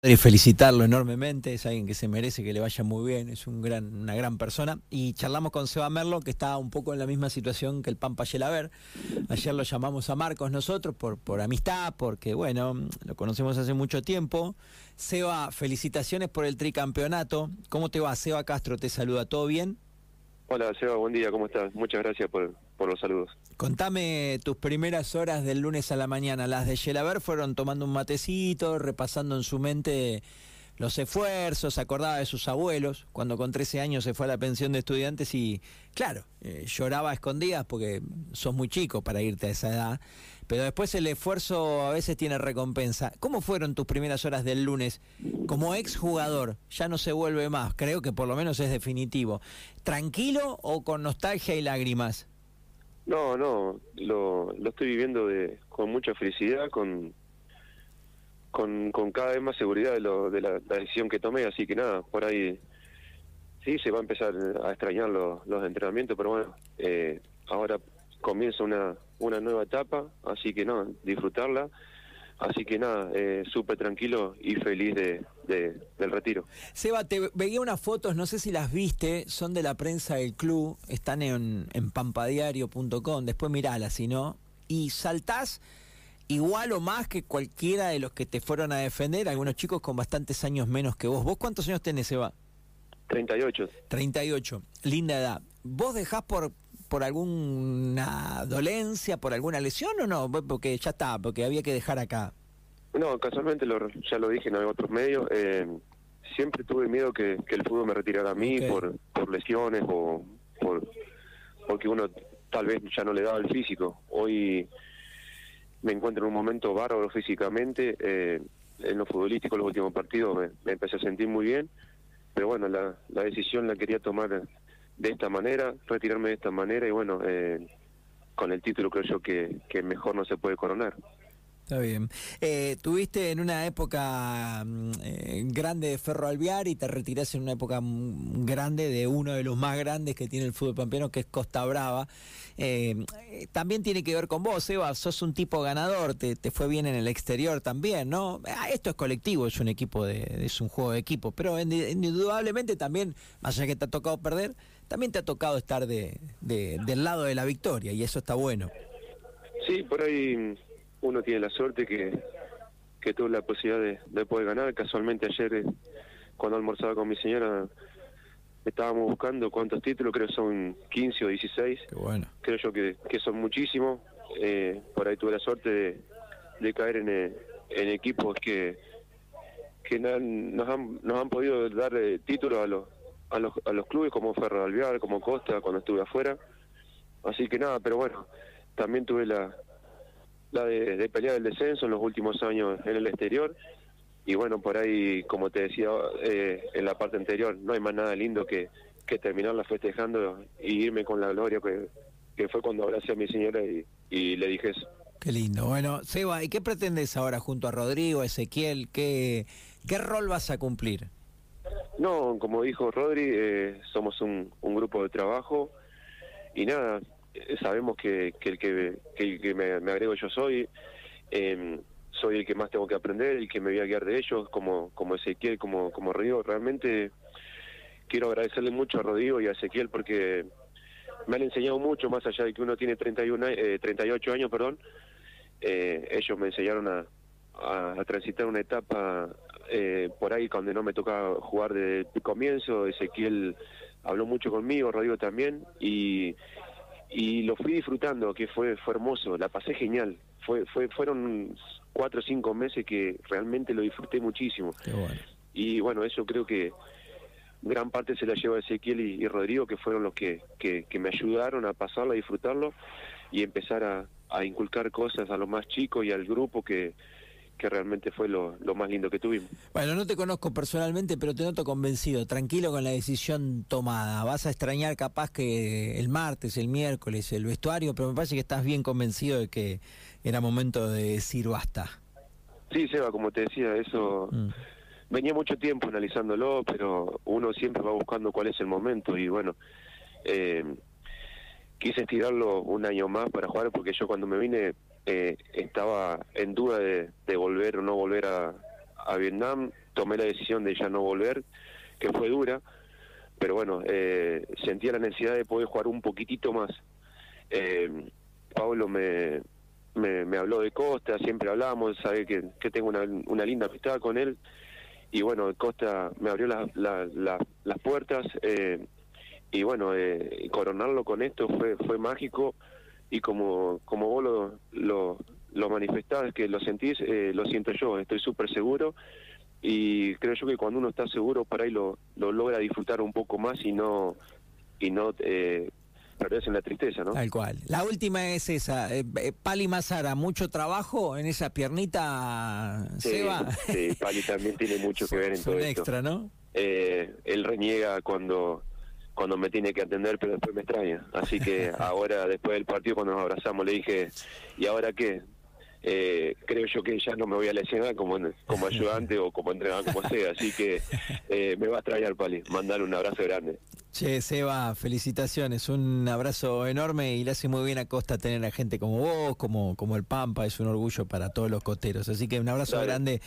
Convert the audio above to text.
Y felicitarlo enormemente, es alguien que se merece que le vaya muy bien, es un gran, una gran persona. Y charlamos con Seba Merlo, que está un poco en la misma situación que el Pampa Yelaber. Ayer lo llamamos a Marcos nosotros por, por amistad, porque bueno, lo conocemos hace mucho tiempo. Seba, felicitaciones por el tricampeonato. ¿Cómo te va? Seba Castro te saluda, ¿todo bien? Hola Seba, buen día, ¿cómo estás? Muchas gracias por, por los saludos. Contame tus primeras horas del lunes a la mañana. Las de Yelaber fueron tomando un matecito, repasando en su mente los esfuerzos, acordaba de sus abuelos, cuando con 13 años se fue a la pensión de estudiantes y, claro, eh, lloraba a escondidas porque sos muy chico para irte a esa edad, pero después el esfuerzo a veces tiene recompensa. ¿Cómo fueron tus primeras horas del lunes? Como exjugador, ya no se vuelve más, creo que por lo menos es definitivo. ¿Tranquilo o con nostalgia y lágrimas? No, no, lo, lo estoy viviendo de, con mucha felicidad, con con, con cada vez más seguridad de, lo, de la, decisión que tomé, así que nada, por ahí sí se va a empezar a extrañar los, entrenamientos, pero bueno, eh, ahora comienza una, una nueva etapa, así que no, disfrutarla. Así que nada, eh, súper tranquilo y feliz de, del retiro. Seba, te veía unas fotos, no sé si las viste, son de la prensa del club, están en, en pampadiario.com, después miralas, si no, y saltás igual o más que cualquiera de los que te fueron a defender, algunos chicos con bastantes años menos que vos. ¿Vos cuántos años tenés, Eva? 38. 38, linda edad. ¿Vos dejás por, por alguna dolencia, por alguna lesión o no? Porque ya está, porque había que dejar acá. No, casualmente lo, ya lo dije en otros medios. Eh, siempre tuve miedo que, que, el fútbol me retirara a mí por, por lesiones o por, porque uno tal vez ya no le daba el físico. Hoy me encuentro en un momento bárbaro físicamente. Eh, en lo futbolístico, los últimos partidos me, empecé a sentir muy bien, pero bueno, la, la, decisión la quería tomar de esta manera, retirarme de esta manera y bueno, eh, con el título creo yo que, que mejor no se puede coronar. Está bien. Eh, tuviste en una época mm, eh, grande de Ferro Alviar y te retiraste en una época mm, grande de uno de los más grandes que tiene el fútbol pampeano, que es Costa Brava. Eh, también tiene que ver con vos, Eva, sos un tipo ganador, te, te fue bien en el exterior también, ¿no? Ah, esto es colectivo, es un equipo, de, es un juego de equipo, pero indudablemente también, más allá que te ha tocado perder, también te ha tocado estar de, de, del lado de la victoria y eso está bueno. Sí, por ahí uno tiene la suerte que, que tuvo la posibilidad de, poder ganar. Casualmente ayer, eh, cuando almorzaba con mi señora, estábamos buscando cuántos títulos, creo que son 15 o 16. bueno. Creo yo que, que son muchísimos. Eh, por ahí tuve la suerte de, caer en, eh, en, equipos que, que nos, han, nos han podido dar títulos a los, a los, a los clubes como Ferro Alvear, como Costa, cuando estuve afuera. Así que nada, pero bueno, también tuve la, la de, de, pelear el descenso en los últimos años en el exterior. Y bueno, por ahí, como te decía eh, en la parte anterior, no hay más nada lindo que, que terminarla festejando y irme con la gloria que, que fue cuando abracé a mi señora y, y, le dije eso. Qué lindo. Bueno, Seba, ¿y qué pretendes ahora junto a Rodrigo, Ezequiel? ¿Qué, qué rol vas a cumplir? No, como dijo Rodri, eh, somos un, un grupo de trabajo y nada, sabemos que, que el que, que, me, agrego yo soy, eh, soy el que más tengo que aprender, el que me voy a guiar de ellos, como, como Ezequiel, como, como Rodrigo. Realmente quiero agradecerle mucho a Rodrigo y a Ezequiel porque me han enseñado mucho, más allá de que uno tiene 31, eh, 38 años, perdón, eh, ellos me enseñaron a, a, transitar una etapa eh, por ahí cuando no me toca jugar de comienzo, Ezequiel habló mucho conmigo, Rodrigo también, y, y lo fui disfrutando, que fue, fue hermoso, la pasé genial. Fue, fue, fueron cuatro o cinco meses que realmente lo disfruté muchísimo. Y bueno, eso creo que gran parte se la lleva Ezequiel y, Rodrigo, que fueron los que, que, que, me ayudaron a pasarlo, a disfrutarlo y empezar a, a inculcar cosas a los más chicos y al grupo que, que realmente fue lo, más lindo que tuvimos. Bueno, no te conozco personalmente, pero te noto convencido, tranquilo con la decisión tomada. Vas a extrañar capaz que el martes, el miércoles, el vestuario, pero me parece que estás bien convencido de que era momento de decir basta. Sí, Seba, como te decía, eso... Mm. Venía mucho tiempo analizándolo, pero uno siempre va buscando cuál es el momento y bueno, eh, quise estirarlo un año más para jugar porque yo cuando me vine eh, estaba en duda de, volver o no volver a, Vietnam. tomé la decisión de ya no volver, que fue dura, pero bueno, eh, sentía la necesidad de poder jugar un poquitito más. Eh, Pablo me, me, habló de Costa, siempre hablamos, sabe que, que tengo una, una linda amistad con él, y bueno, Costa me abrió las puertas, y bueno, eh, coronarlo con esto fue, fue mágico, y como, como vos lo, lo, lo manifestás, que lo sentís, eh, lo siento yo, estoy súper seguro y creo yo que cuando uno está seguro para ahí lo, lo logra disfrutar un poco más y no y no eh, perderse en la tristeza, ¿no? Tal cual. La última es esa, eh, eh, Pali Mazara, mucho trabajo en esa piernita, sí, Seba. Sí, Pali también tiene mucho que ver en todo un extra, ¿no? Eh, él reniega cuando cuando me tiene que atender, pero después me extraña. Así que ahora, después del partido, cuando nos abrazamos, le dije, ¿y ahora qué? Eh, creo yo que ya no me voy a lesionar como como ayudante o como entrenador, como sea. Así que eh, me va a extrañar, Pali. Mandar un abrazo grande. Che, Seba, felicitaciones. Un abrazo enorme y le hace muy bien a Costa tener a gente como vos, como, como el Pampa. Es un orgullo para todos los coteros. Así que un abrazo grande.